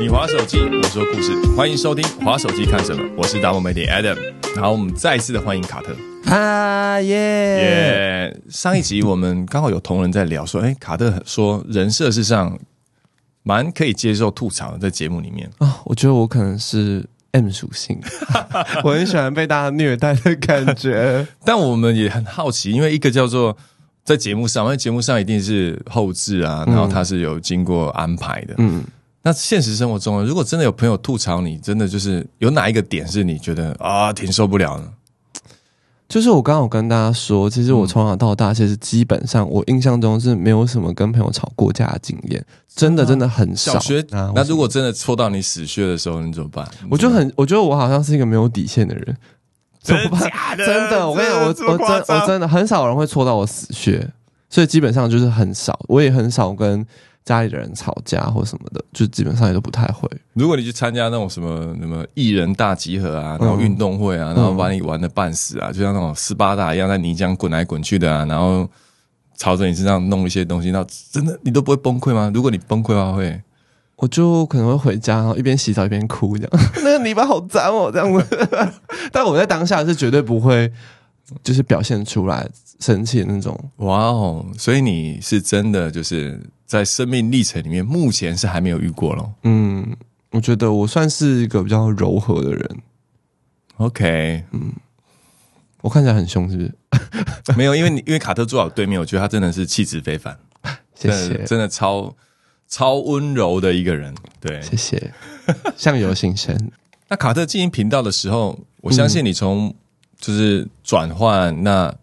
你划手机，我说故事，欢迎收听《划手机看什么》，我是大漠媒体 Adam。好，我们再一次的欢迎卡特。啊耶！耶！上一集我们刚好有同仁在聊说，哎，卡特说人设是上蛮可以接受吐槽的，在节目里面。啊，我觉得我可能是 M 属性，我很喜欢被大家虐待的感觉。但我们也很好奇，因为一个叫做在节目上，因为节目上一定是后置啊，然后它是有经过安排的。嗯，那现实生活中呢，如果真的有朋友吐槽你，真的就是有哪一个点是你觉得啊挺受不了呢？就是我刚刚有跟大家说，其实我从小到大，其实基本上我印象中是没有什么跟朋友吵过架的经验，真的真的很少。小学啊那如果真的戳到你死穴的时候，你怎么办？我就很，我觉得我好像是一个没有底线的人，怎么办？真的，我跟你讲，我我真我真的很少人会戳到我死穴，所以基本上就是很少，我也很少跟家里的人吵架或什么的，就基本上也都不太会。如果你去参加那种什么什么艺人大集合啊，然后运动会啊，然后把你玩的半死啊，就像那种斯巴达一样在泥浆滚来滚去的啊，然后朝着你身上弄一些东西，那真的你都不会崩溃吗？如果你崩溃的话，会我就可能会回家，然后一边洗澡一边哭，这样。那个泥巴好脏哦，这样子。但我在当下是绝对不会，就是表现出来生气的那种。哇哦！所以你是真的就是在生命历程里面，目前是还没有遇过咯。嗯，我觉得我算是一个比较柔和的人。OK，嗯我看起来很凶，是不是？没有，因为你因为卡特坐我对面，我觉得他真的是气质非凡，谢谢，真的超超温柔的一个人。对，谢谢，相由心生。那卡特经营频道的时候，我相信你从就是转换，那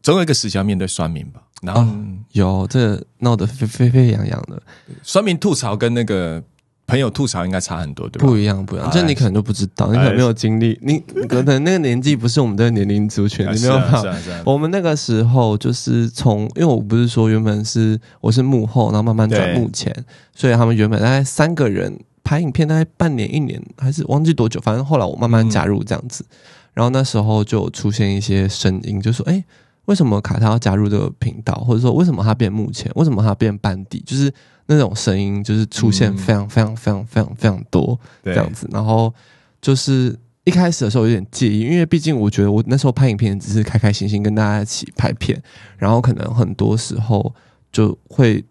总有一个时期要面对酸民吧？然后有这闹得沸沸沸扬扬的，酸民吐槽跟那个朋友吐槽应该差很多，对吧？不一样，不一样。哎这你可能都不知道，你可能没有经历，你你 可能那个年纪不是我们这个年龄族群，你没有办法我们那个时候就是从，因为我不是说原本是我是幕后，然后慢慢转幕前，所以他们原本大概三个人拍影片，大概半年一年还是忘记多久，反正后来我慢慢加入这样子，然后那时候就出现一些声音，就说哎。为什么卡他要加入这个频道，或者说为什么他变幕前，为什么他变班底，就是那种声音，就是出现非常非常非常非常非常多，对这样子。然后就是一开始的时候有点介意，因为毕竟我觉得我那时候拍影片只是开开心心跟大家一起拍片，然后可能很多时候就会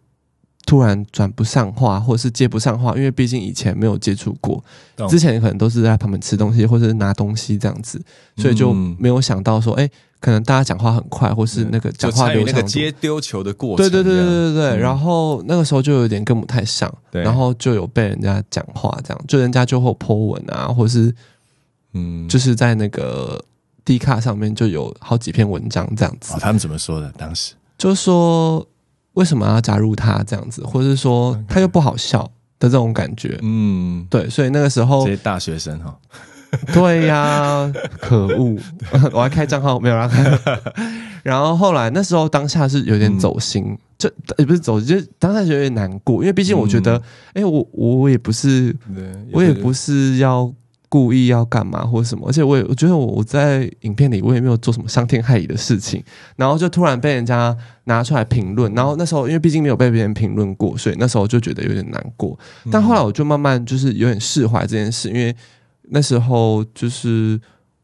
突然转不上话，或者是接不上话，因为毕竟以前没有接触过，之前可能都是在旁边吃东西或者是拿东西这样子，所以就嗯没有想到说，哎、可能大家讲话很快，或是那个讲话流畅接丢球的过程，对对对对对对，嗯。然后那个时候就有点跟不太上，对。然后就有被人家讲话，这样就人家就会有 po 文啊，或是嗯，就是在那个 D 卡上面就有好几篇文章这样子。哦，，他们怎么说的？当时？就说为什么要加入他这样子，或者是说他又不好笑的这种感觉，嗯，对，所以那个时候这些大学生哈，对呀，可恶！我还开账号没有让开。然后后来那时候当下是有点走心，就也不是走心，就是当下就有点难过，因为毕竟我觉得，哎、我我也不是，我也不是要故意要干嘛或什么，而且我也我觉得我我在影片里我也没有做什么伤天害理的事情，然后就突然被人家拿出来评论，然后那时候因为毕竟没有被别人评论过，所以那时候就觉得有点难过。但后来我就慢慢就是有点释怀这件事，因为那时候就是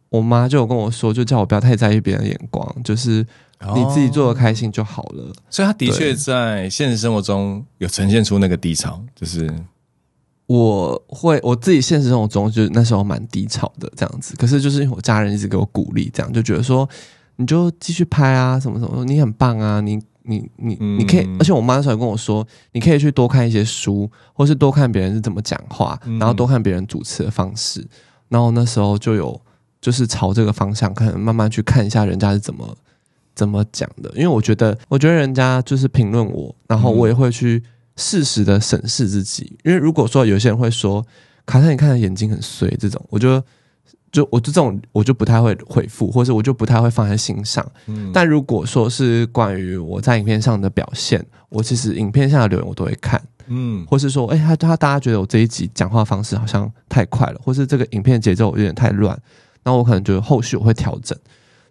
我妈就有跟我说，就叫我不要太在意别人的眼光，就是你自己做的开心就好了。所以他的确在现实生活中有呈现出那个低潮，就是我会我自己现实生活中就是那时候蛮低潮的这样子，可是就是因为我家人一直给我鼓励，这样就觉得说你就继续拍啊，什么什么，你很棒啊，你你你嗯。你可以，而且我妈那时候跟我说，你可以去多看一些书，或是多看别人是怎么讲话，嗯。然后多看别人主持的方式，然后那时候就有就是朝这个方向，可能慢慢去看一下人家是怎么怎么讲的，因为我觉得，我觉得人家就是评论我，然后我也会去适时的审视自己，因为如果说有些人会说卡特你看的眼睛很碎这种，我就就我就这种我就不太会回复，或者我就不太会放在心上。嗯但如果说是关于我在影片上的表现，我其实影片下的留言我都会看，嗯或是说，哎、他他大家觉得我这一集讲话方式好像太快了，或是这个影片节奏有点太乱，那我可能觉得后续我会调整。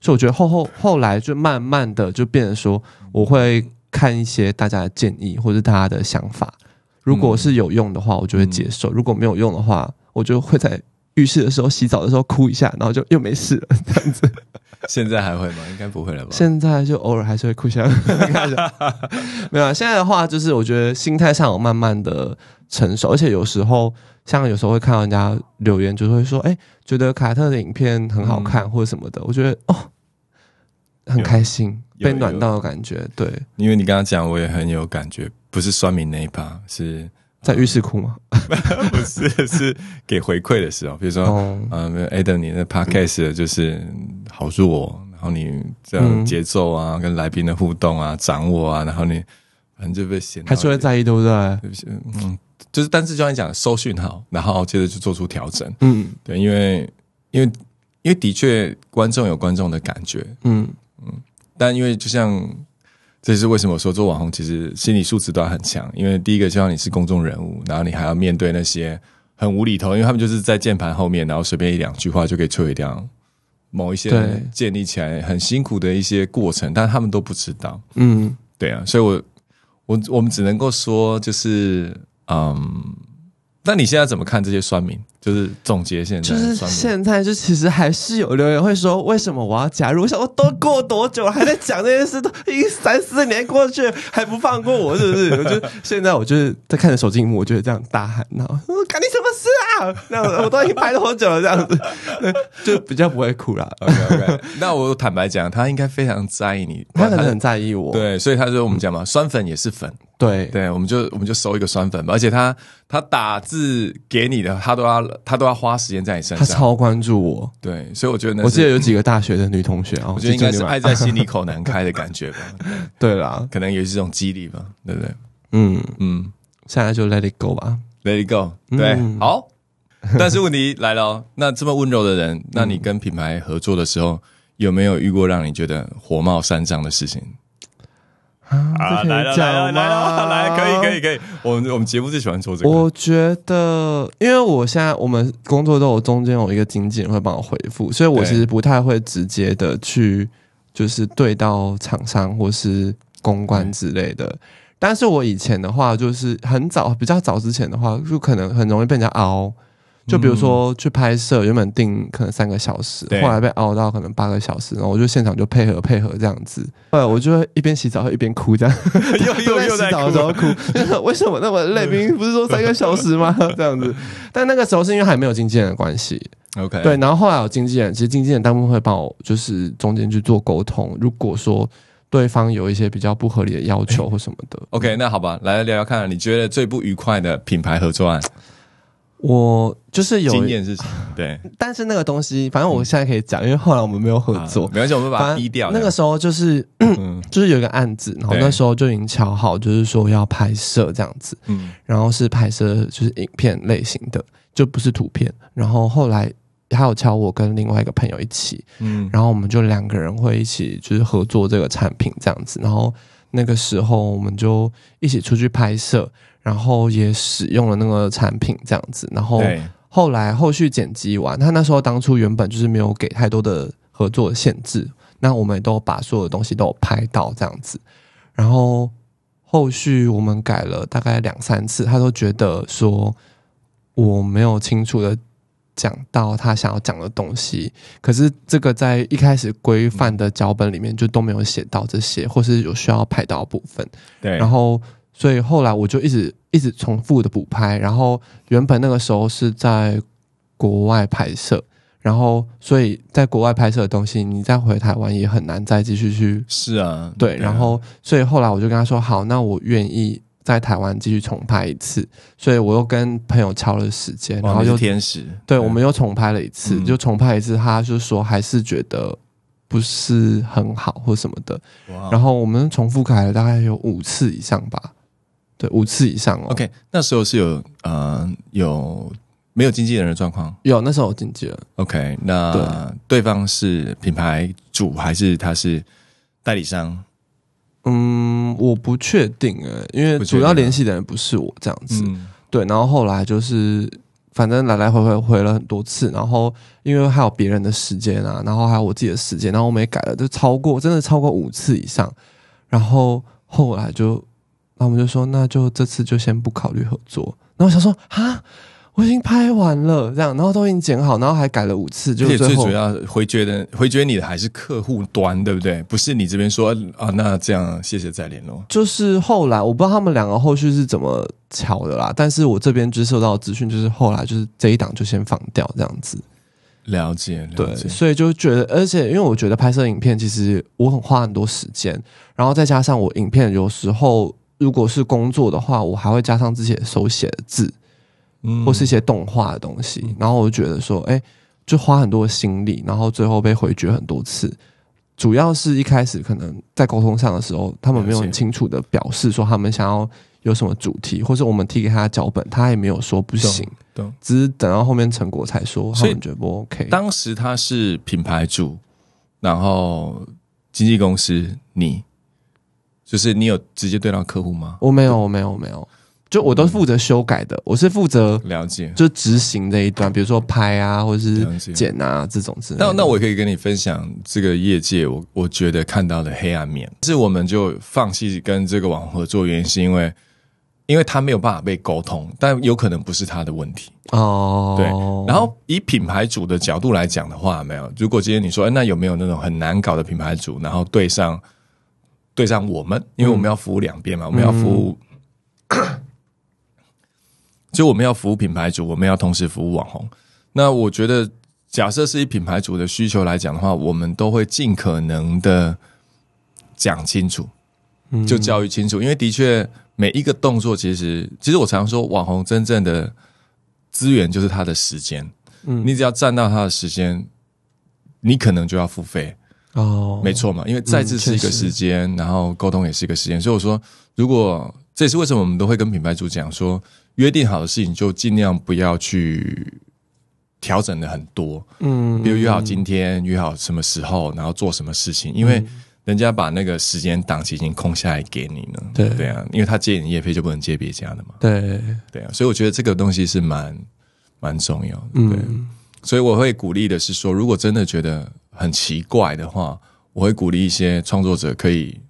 所以我觉得后后后来就慢慢的就变成说，我会看一些大家的建议或者大家的想法，如果是有用的话，我就会接受；如果没有用的话，我就会在浴室的时候洗澡的时候哭一下，然后就又没事了，这样子。现在还会吗？应该不会了吧？现在就偶尔还是会哭一下，没有。现在的话，就是我觉得心态上有慢慢的成熟，而且有时候像有时候会看到人家留言，就会说：“哎，觉得卡特的影片很好看，或者什么的。”我觉得哦，很开心，被暖到的感觉。对，因为你刚刚讲，我也很有感觉，不是酸民那一趴，是在浴室哭吗？不是，是给回馈的时候，比如说，嗯，Adam，你的 Podcast 就是好弱，然后你这样节奏啊，跟来宾的互动啊，掌握啊，然后你反正就被嫌，还是会在意，对不对？嗯，就是，但是就像你讲，收讯号，然后接着就做出调整。嗯，对，因为因为因为的确观众有观众的感觉，嗯嗯，但因为就像。这是为什么我说做网红其实心理素质都要很强，因为第一个就像你是公众人物，然后你还要面对那些很无厘头，因为他们就是在键盘后面，然后随便一两句话就可以摧毁掉某一些建立起来很辛苦的一些过程，但他们都不知道。嗯，对啊，所以我我我们只能够说就是嗯。那你现在怎么看这些酸民？就是总结现在，就是现在就其实还是有留言会说，为什么我要加入？我想我都过多久了，还在讲这件事，都 已经三四年过去，还不放过我，是不是？我就现在我就是在看着手机荧幕，我就会这样大喊，然后干你什那样我都已经拍多久了？这样子 就比较不会哭啦。OK OK，那我坦白讲，他应该非常在意你，他可能很在意我。对，所以他就我们讲嘛，酸粉也是粉。对对，我们就我们就收一个酸粉吧，而且他他打字给你的，他都要他都要花时间在你身上，他超关注我。对，所以我觉得，我记得有几个大学的女同学啊，我觉得应该是爱在心里口难开的感觉吧。对啦，可能也是这种激励吧，对不对？嗯嗯，现在就 Let it go 吧，Let it go。对，好。但是问题来了，哦那这么温柔的人，那你跟品牌合作的时候，有没有遇过让你觉得火冒三丈的事情？啊，来了来了来了，来可以可以可以，我们我们节目最喜欢做这个。我觉得，因为我现在我们工作都有中间有一个经纪人会帮我回复，所以我其实不太会直接的去就是对到厂商或是公关之类的。但是我以前的话，就是很早比较早之前的话，就可能很容易被人家熬。就比如说去拍摄，原本定可能三个小时，后来被熬到可能八个小时，然后我就现场就配合配合这样子。对，我就会一边洗澡一边哭，这样 又又又 在洗澡的时候哭。为什么那么累？明明不是说三个小时吗？这样子。但那个时候是因为还没有经纪人的关系。OK。对，然后后来有经纪人，其实经纪人大部分会帮我，就是中间去做沟通。如果说对方有一些比较不合理的要求或什么的，OK，那好吧，来聊聊看，你觉得最不愉快的品牌合作案？我就是有经验是？对，但是那个东西，反正我现在可以讲，因为后来我们没有合作，没关系，我们把它低调。那个时候就是，就是有一个案子，然后那时候就已经敲好，就是说要拍摄这样子，嗯，然后是拍摄就是影片类型的，就不是图片。然后后来还有敲我跟另外一个朋友一起，嗯，然后我们就两个人会一起就是合作这个产品这样子。然后那个时候我们就一起出去拍摄。然后也使用了那个产品这样子，然后后来后续剪辑完，他那时候当初原本就是没有给太多的合作限制，那我们都把所有的东西都有拍到这样子，然后后续我们改了大概两三次，他都觉得说我没有清楚的讲到他想要讲的东西，可是这个在一开始规范的脚本里面就都没有写到这些，或是有需要拍到部分，对，然后。所以后来我就一直一直重复的补拍，然后原本那个时候是在国外拍摄，然后所以在国外拍摄的东西，你再回台湾也很难再继续去。是啊，对，然后所以后来我就跟他说，好，那我愿意在台湾继续重拍一次。所以我又跟朋友敲了时间，然后又天使，对，我们又重拍了一次，就重拍一次，他就说还是觉得不是很好或什么的。然后我们重复改了大概有五次以上吧。对五次以上哦。OK，那时候是有呃有没有经纪人的状况？有，那时候有经纪人。OK，那对方是品牌主还是他是代理商？嗯，我不确定诶，因为主要联系的人不是我这样子。对，然后后来就是反正来来回回回了很多次，然后因为还有别人的时间啊，然后还有我自己的时间，然后我们也改了，就超过真的超过五次以上。然后后来就，那我们就说，那就这次就先不考虑合作。然后我想说，啊，我已经拍完了，这样，然后都已经剪好，然后还改了五次，就最最主要回绝的回绝你的还是客户端，对不对？不是你这边说啊，那这样谢谢再联络。就是后来我不知道他们两个后续是怎么巧的啦，但是我这边接受到的资讯就是后来就是这一档就先放掉这样子。了解，了对，解。所以就觉得，而且因为我觉得拍摄影片其实我很花很多时间，然后再加上我影片有时候如果是工作的话，我还会加上自己的手写的字嗯或是一些动画的东西，然后我就觉得说，哎，就花很多心力，然后最后被回绝很多次。主要是一开始可能在沟通上的时候，他们没有很清楚的表示说他们想要有什么主题，或者我们提给他的脚本，他也没有说不行，懂。只是等到后面成果才说他们觉得不 OK。当时他是品牌主，然后经纪公司，你就是你有直接对到客户吗？我没有，我没有，我没有，就我都是负责修改的，我是负责了解。就执行这一段，比如说拍啊，或者是剪啊这种之类的。那那我可以跟你分享这个业界我我觉得看到的黑暗面，是我们就放弃跟这个网红合作，原因是因为因为他没有办法被沟通，但有可能不是他的问题。哦，对，然后以品牌主的角度来讲的话，没有，如果今天你说，哎，那有没有那种很难搞的品牌主，然后对上对上我们，因为我们要服务两边嘛，我们要服务，就我们要服务品牌主，我们要同时服务网红。那我觉得，假设是以品牌主的需求来讲的话，我们都会尽可能的讲清楚，就教育清楚，因为的确每一个动作，其实其实我常说，网红真正的资源就是他的时间，嗯。你只要占到他的时间，你可能就要付费，哦，没错嘛，因为再次是一个时间，然后沟通也是一个时间，所以我说，如果这也是为什么我们都会跟品牌主讲说，约定好的事情就尽量不要去调整的很多，嗯比如约好今天，约好什么时候，然后做什么事情，因为人家把那个时间档期已经空下来给你了，对。对啊，因为他借你业费就不能借别家的嘛，对，对啊，所以我觉得这个东西是蛮蛮重要的，对，嗯所以我会鼓励的是说，如果真的觉得很奇怪的话，我会鼓励一些创作者可以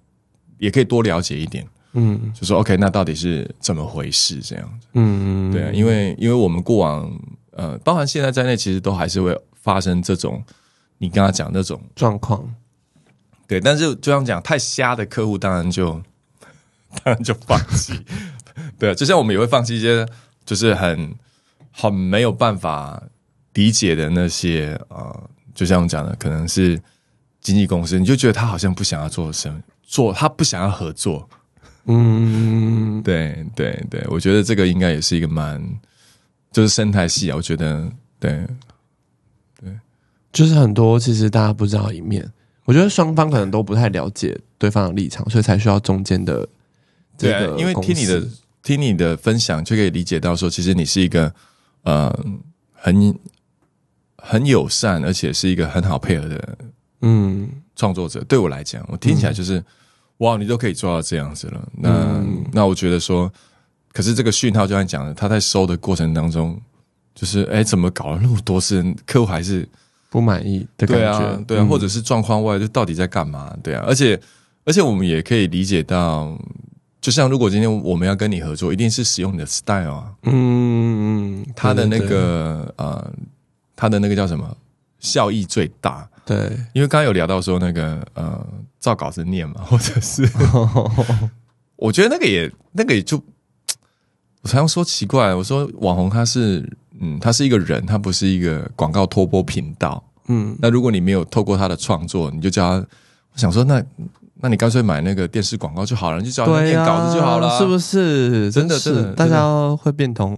也可以多了解一点，嗯就说 OK，那到底是怎么回事这样子。嗯，对啊，因为因为我们过往呃，包含现在在内，其实都还是会发生这种你刚刚讲那种状况，对，但是就像讲太瞎的客户，当然就 当然就放弃。对啊，就像我们也会放弃一些就是很很没有办法理解的那些呃，就像我讲的，可能是经纪公司，你就觉得他好像不想要做什么，做他不想要合作。嗯，对对对，我觉得这个应该也是一个蛮就是生态系啊，我觉得对。对就是很多其实大家不知道一面，我觉得双方可能都不太了解对方的立场，所以才需要中间的这对啊个，因为听你的听你的分享，就可以理解到说，其实你是一个呃很很友善，而且是一个很好配合的嗯。创作者。对我来讲，我听起来就是、哇，你都可以做到这样子了。那、嗯。那我觉得说，可是这个讯号就像你讲的，他在收的过程当中，就是哎，怎么搞了那么多次，客户还是不满意的感对觉，啊，对啊，嗯。或者是状况外，就到底在干嘛？对啊，而且而且我们也可以理解到，就像如果今天我们要跟你合作，一定是使用你的 style 啊，嗯嗯，它的那对个呃，他的那个叫什么效益最大。对因为刚刚有聊到说那个呃，照稿子念嘛，或者是 我觉得那个也那个也就，我常常说奇怪，我说网红他是嗯，他是一个人，他不是一个广告拖播频道。嗯那如果你没有透过他的创作，你就叫他，我想说那那你干脆买那个电视广告就好了，你就叫他，念稿子就好了，是不是？真的是真的大家会变通，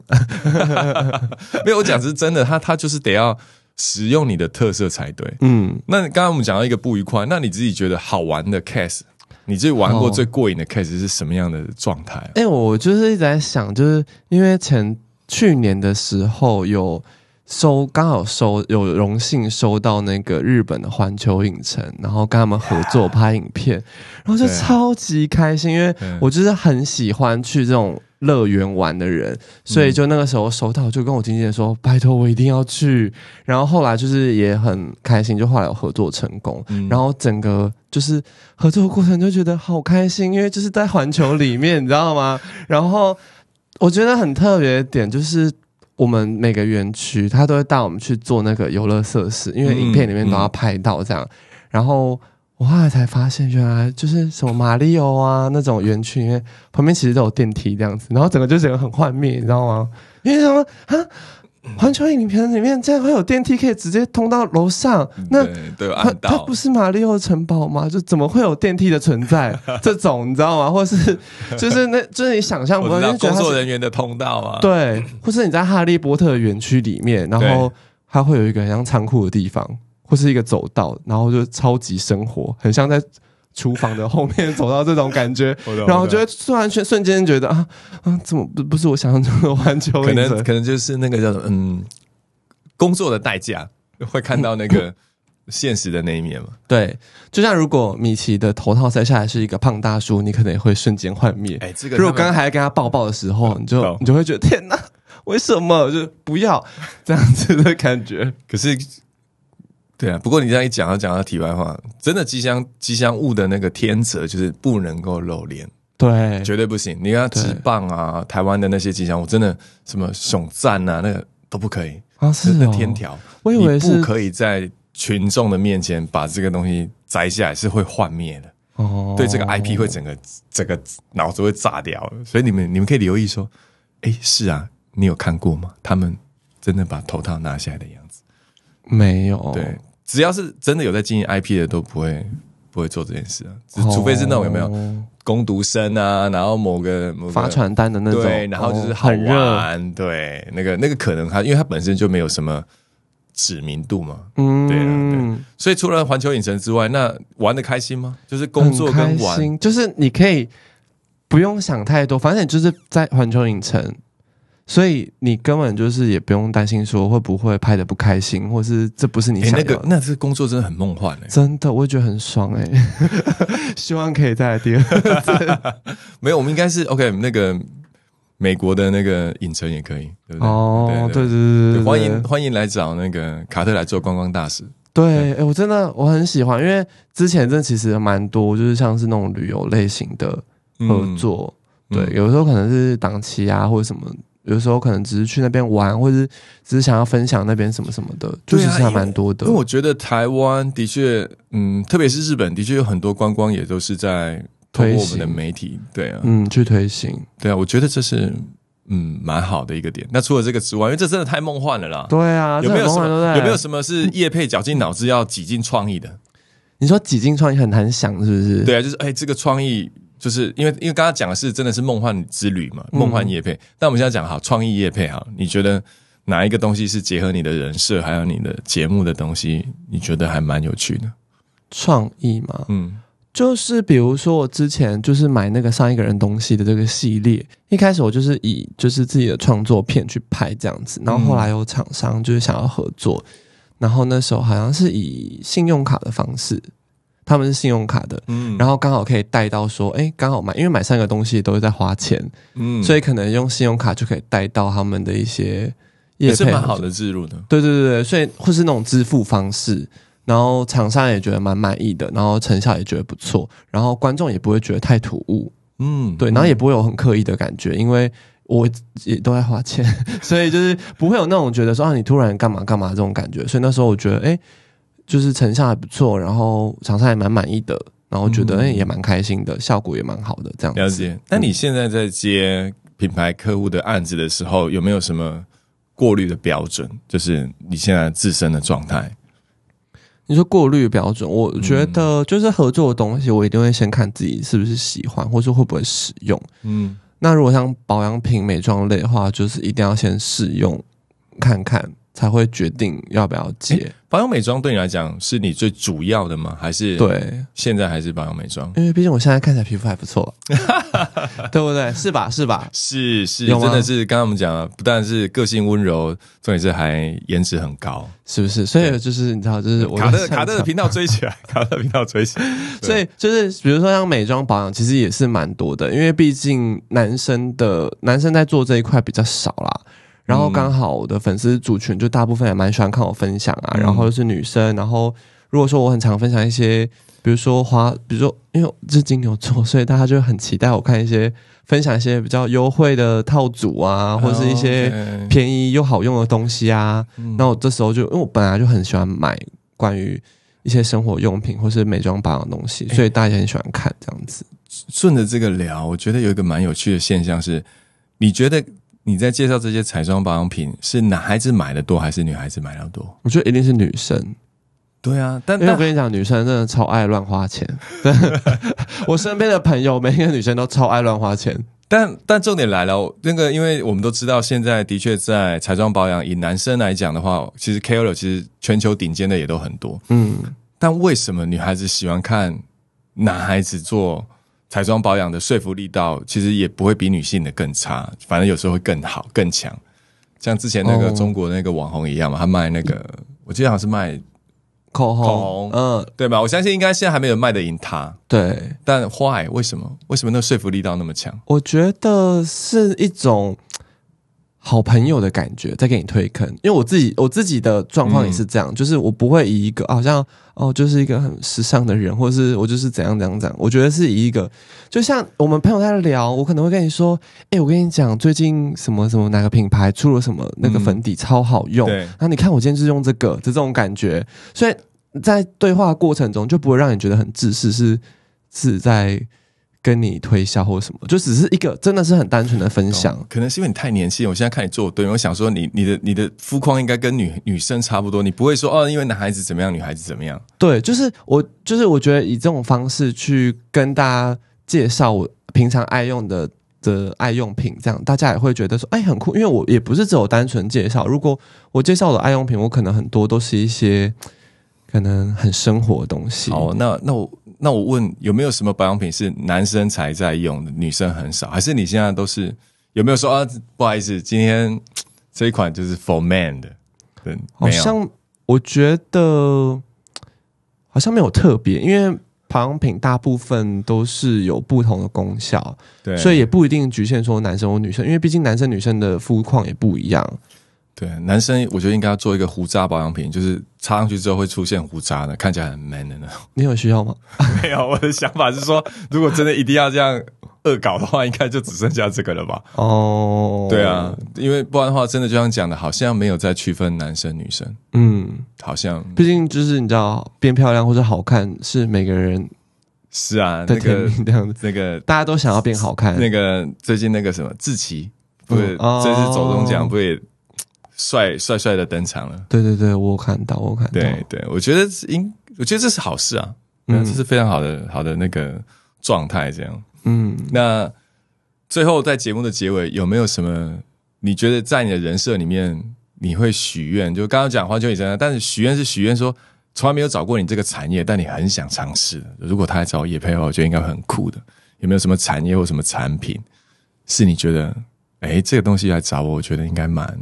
没有，我讲的是真的，他他就是得要使用你的特色才对。嗯，那刚刚我们讲到一个不愉快，那你自己觉得好玩的 case，你自己玩过哦最过瘾的 case 是什么样的状态啊？哎、我就是一直在想，就是因为前去年的时候有收，刚好收有荣幸收到那个日本的环球影城，然后跟他们合作拍影片，然后就超级开心，因为我就是很喜欢去这种乐园玩的人，所以就那个时候收到，就跟我经纪人说：“拜托，我一定要去。”然后后来就是也很开心，就后来有合作成功。然后整个就是合作过程就觉得好开心，因为就是在环球里面，你知道吗？然后我觉得很特别的点就是，我们每个园区他都会带我们去做那个游乐设施，因为影片里面都要拍到这样。然后。我后来才发现，原来就是什么马里奥啊那种园区，因为旁边其实都有电梯这样子，然后整个就整个很幻灭，你知道吗？因为什么啊？环球影城里面竟然会有电梯可以直接通到楼上，那它它不是马里奥城堡吗？就怎么会有电梯的存在？这种你知道吗？或是就是那就是你想象不到工作人员的通道啊？对，或是你在哈利波特园区里面，然后它会有一个很像仓库的地方。或是一个走道，然后就超级生活，很像在厨房的后面走到这种感觉，然后觉得突然瞬瞬间觉得啊啊，怎么不不是我想象中的环球？可能可能就是那个叫嗯，工作的代价，会看到那个 现实的那一面嘛？对，就像如果米奇的头套摘下来是一个胖大叔，你可能也会瞬间幻灭。哎，这个如果刚刚还跟他抱抱的时候，你就你就会觉得天哪，为什么就不要这样子的感觉？可是。对啊，不过你这样一讲，要讲到题外话，真的吉祥吉祥物的那个天则就是不能够露脸，对，绝对不行。你看直棒啊，台湾的那些吉祥物，真的什么熊赞啊，那个都不可以啊，是天条。我以为是不可以在群众的面前把这个东西摘下来，是会幻灭的哦。对这个 IP 会整个整个脑子会炸掉。所以你们你们可以留意说，哎，是啊，你有看过吗？他们真的把头套拿下来的样子。没有，对，只要是真的有在经营 IP 的，都不会不会做这件事啊，除非是那种有没有攻读生啊，然后某个发传单的那种，对，然后就是很热，对，那个那个可能他，因为他本身就没有什么知名度嘛，嗯，对对，所以除了环球影城之外，那玩的开心吗？就是工作跟玩，就是你可以不用想太多，反正就是在环球影城。所以你根本就是也不用担心说会不会拍的不开心，或是这不是你想要那个，那是工作真的很梦幻哎，真的，我也觉得很爽哎，希望可以再来第二次。没有，我们应该是 OK，那个美国的那个影城也可以，对不对？哦，对对对对，欢迎欢迎来找那个卡特来做观光大使。对，哎，我真的我很喜欢，因为之前真的其实蛮多，就是像是那种旅游类型的合作，对，有时候可能是档期啊或者什么。有时候可能只是去那边玩，或者是只是想要分享那边什么什么的，就是还蛮多的。因为我觉得台湾的确，嗯，特别是日本，的确有很多观光也都是在通过我们的媒体，对啊，嗯，去推行，对啊，我觉得这是嗯蛮好的一个点。那除了这个之外，因为这真的太梦幻了啦，对啊，有没有什么有没有什么是叶配绞尽脑汁要挤进创意的？你说挤进创意很难想，是不是？对啊，就是哎，这个创意。就是因为因为刚刚讲的是真的是梦幻之旅嘛，梦幻夜配。但我们现在讲好创意夜配哈，你觉得哪一个东西是结合你的人设还有你的节目的东西？你觉得还蛮有趣的创意嘛？嗯，就是比如说我之前就是买那个上一个人东西的这个系列，一开始我就是以就是自己的创作片去拍这样子，然后后来有厂商就是想要合作，然后那时候好像是以信用卡的方式。他们是信用卡的，嗯，然后刚好可以带到说，哎，刚好买，因为买三个东西都是在花钱，嗯，所以可能用信用卡就可以带到他们的一些，也是蛮好的置入的，对对对对，所以或是那种支付方式，然后厂商也觉得蛮满意的，然后成效也觉得不错，然后观众也不会觉得太突兀，嗯，对，然后也不会有很刻意的感觉，因为我也都在花钱，所以就是不会有那种觉得说啊你突然干嘛干嘛这种感觉，所以那时候我觉得，哎。就是成效还不错，然后厂商也蛮满意的，然后觉得哎也蛮开心的，效果也蛮好的，这样了解。那你现在在接品牌客户的案子的时候，有没有什么过滤的标准？就是你现在自身的状态？你说过滤标准，我觉得就是合作的东西，我一定会先看自己是不是喜欢，或者会不会使用。嗯，那如果像保养品、美妆类的话，就是一定要先试用看看。才会决定要不要接。保养美妆对你来讲是你最主要的吗？还是对，现在还是保养美妆？因为毕竟我现在看起来皮肤还不错，对不对？是吧？是吧？是是，真的是刚刚我们讲了，不但是个性温柔，重点是还颜值很高。是不是？所以就是你知道，就是我卡特卡特的长频道追起来，卡特的频道追起来。所以就是比如说像美妆保养，其实也是蛮多的，因为毕竟男生的男生在做这一块比较少啦。然后刚好我的粉丝族群就大部分也蛮喜欢看我分享啊，嗯然后又是女生，然后如果说我很常分享一些，比如说花，比如说因为我是金牛座，所以大家就很期待我看一些分享一些比较优惠的套组啊，或是一些便宜又好用的东西啊。嗯那我这时候就因为我本来就很喜欢买关于一些生活用品或是美妆保养的东西，所以大家也很喜欢看这样子。顺着这个聊，我觉得有一个蛮有趣的现象是，你觉得你在介绍这些彩妆保养品是男孩子买的多还是女孩子买的多？我觉得一定是女生，对啊，但但因为我跟你讲，女生真的超爱乱花钱。对 我身边的朋友，每一个女生都超爱乱花钱。但但重点来了，那个因为我们都知道，现在的确在彩妆保养，以男生来讲的话，其实 KOL 其实全球顶尖的也都很多。嗯，但为什么女孩子喜欢看男孩子做彩妆保养的说服力道，其实也不会比女性的更差，反正有时候会更好更强。像之前那个哦中国那个网红一样嘛，他卖那个，我记得好像是卖口红，口红嗯，对吧？我相信应该现在还没有卖得赢他，对，但 why 为什么？为什么那个说服力道那么强？我觉得是一种好朋友的感觉，在给你推坑。因为我自己我自己的状况也是这样，就是我不会以一个好像哦，就是一个很时尚的人，或者是我就是怎样怎样怎样。我觉得是以一个，就像我们朋友在聊，我可能会跟你说，哎、我跟你讲，最近什么什么哪个品牌出了什么那个粉底超好用，对然后你看我今天就是用这个就这种感觉，所以在对话过程中就不会让你觉得很自私，是是在跟你推销或什么，就只是一个真的是很单纯的分享。可能是因为你太年轻，我现在看你做我对面，我想说你你的你的肤况应该跟女女生差不多，你不会说哦，因为男孩子怎么样，女孩子怎么样。对，就是我就是我觉得以这种方式去跟大家介绍我平常爱用的。的爱用品，这样大家也会觉得说，哎，很酷。因为我也不是只有单纯介绍，如果我介绍我的爱用品，我可能很多都是一些可能很生活的东西。哦，那那我那我问，有没有什么保养品是男生才在用的，女生很少？还是你现在都是有没有说啊？不好意思，今天这一款就是 for man 的，对，好像我觉得好像没有特别，因为保养品大部分都是有不同的功效，对，所以也不一定局限说男生或女生，因为毕竟男生女生的肤况也不一样。对男生，我觉得应该要做一个胡渣保养品，就是擦上去之后会出现胡渣的，看起来很 man 的那种。你有需要吗？没有，我的想法是说，如果真的一定要这样恶搞的话，应该就只剩下这个了吧？哦，对啊，，因为不然的话，真的就像讲的，好像没有在区分男生女生，嗯，好像毕竟就是你知道，变漂亮或者好看是每个人是啊，那个样子，那个大家都想要变好看。那个最近那个什么志奇，不是、嗯哦这次走中奖不也帅帅帅的登场了？对对对，我有看到，我有看到。对对，我觉得是应，我觉得这是好事啊，嗯嗯，这是非常好的好的那个状态，这样。嗯，那最后在节目的结尾，有没有什么你觉得在你的人设里面你会许愿？就刚刚讲环球影城，但是许愿是许愿说从来没有找过你这个产业，但你很想尝试。如果他来找叶配的话，我觉得应该会很酷的。有没有什么产业或什么产品是你觉得，哎，这个东西来找我，我觉得应该蛮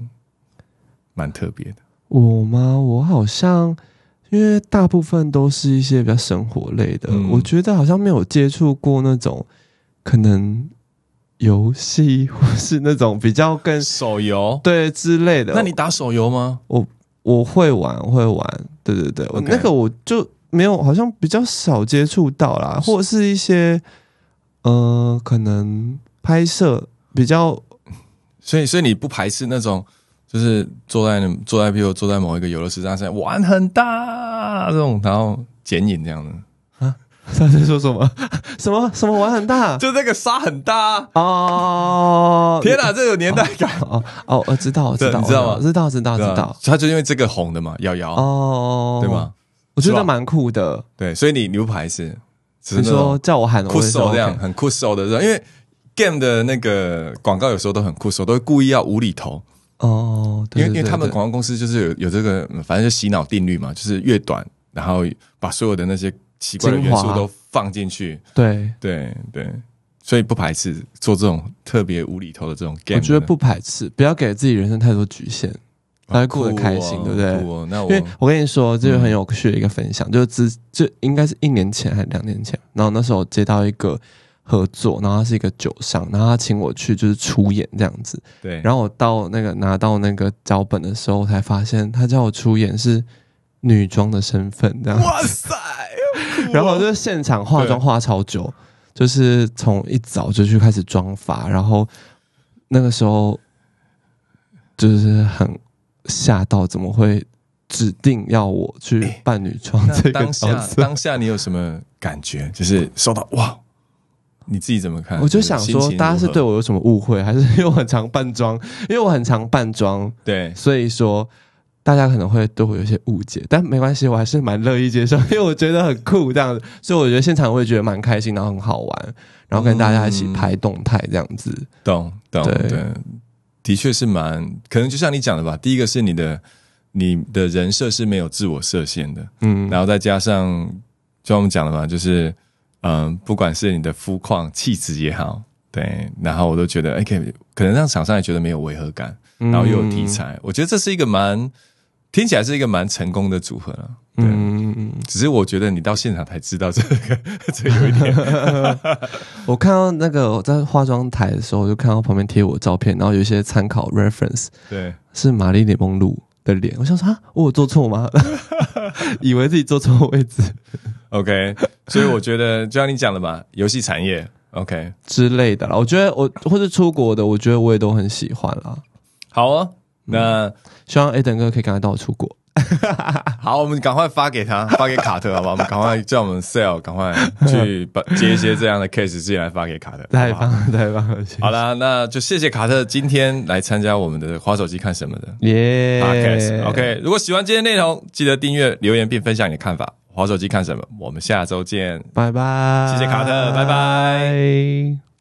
蛮特别的。我吗？我好像因为大部分都是一些比较生活类的，嗯我觉得好像没有接触过那种可能游戏或是那种比较更手游？对之类的。那你打手游吗？我我会玩，我会玩，对对对 OK 那个我就没有，好像比较少接触到啦，或者是一些呃，可能拍摄比较所以，所以你不排斥那种，就是坐在那坐在，比如坐在某一个游乐池上，上玩很大这种，然后剪影这样的，他在说什么？什么什么玩很大就那个沙很大。哦！天哪，这有年代感，哦哦，我知道，我知道，对你知道吗知道，知道，知道。他就因为这个红的嘛，瑶瑶，哦，对吗？？我觉得蛮酷的。对，所以你牛排是你说叫我喊，酷手这样很酷手的因为 game 的那个广告有时候都很酷手，都会故意要无厘头，哦，对因为因为他们广告公司就是有有这个，嗯反正就洗脑定律嘛，就是越短，然后把所有的那些奇怪的元素都放进去，对，对对，所以不排斥做这种特别无厘头的这种 game。我觉得不排斥，不要给自己人生太多局限，还会过得开心，对不对？那因为我我跟你说，这个很有趣的一个分享，就是之就应该是一年前还是两年前，然后那时候接到一个合作，然后他是一个酒商，然后他请我去就是出演这样子，对，然后我到那个拿到那个脚本的时候，才发现他叫我出演是女装的身份这样，哇塞，然后我就现场化妆化超久，就是从一早就去开始妆发，然后那个时候就是很吓到，怎么会指定要我去扮女装那这个当角下色？当下你有什么感觉？就是收到哇，你自己怎么看？我就想说，大家是对我我有什么误会，还是因为我很常扮装？因为我很常扮装，对所以说大家可能会对我有些误解，但没关系，我还是蛮乐意接受，因为我觉得很酷这样子，所以我觉得现场我也觉得蛮开心，然后很好玩，然后跟大家一起拍动态这样子。懂懂对对，的确是蛮可能，就像你讲的吧。第一个是你的你的人设是没有自我设限的，嗯，然后再加上就像我们讲的嘛，就是嗯，不管是你的肤况、气质也好，对，然后我都觉得，哎，可能让厂商也觉得没有违和感，然后又有题材，我觉得这是一个蛮听起来是一个蛮成功的组合了。对，嗯，只是我觉得你到现场才知道这个，这有一点 我看到那个我在化妆台的时候，我就看到旁边贴我照片，然后有一些参考 reference 对。是玛丽莲梦露的脸，我想说啊，我有做错吗？以为自己做错位置 OK，所以我觉得就像你讲的嘛，游戏产业 OK 之类的啦。我觉得我或者出国的，我觉得我也都很喜欢啦。好啊，那希望 A 等哥可以赶快带我出国。好，我们赶快发给他，发给卡特，好不好？我们赶快叫我们 sale 赶快去把接一些这样的 case，自己来发给卡特，太棒了，太棒了！好啦，那就谢谢卡特今天来参加我们的花手机看什么的耶。OK，如果喜欢今天内容，记得订阅、留言并分享你的看法。花手机看什么？我们下周见。拜拜，谢谢卡特拜拜。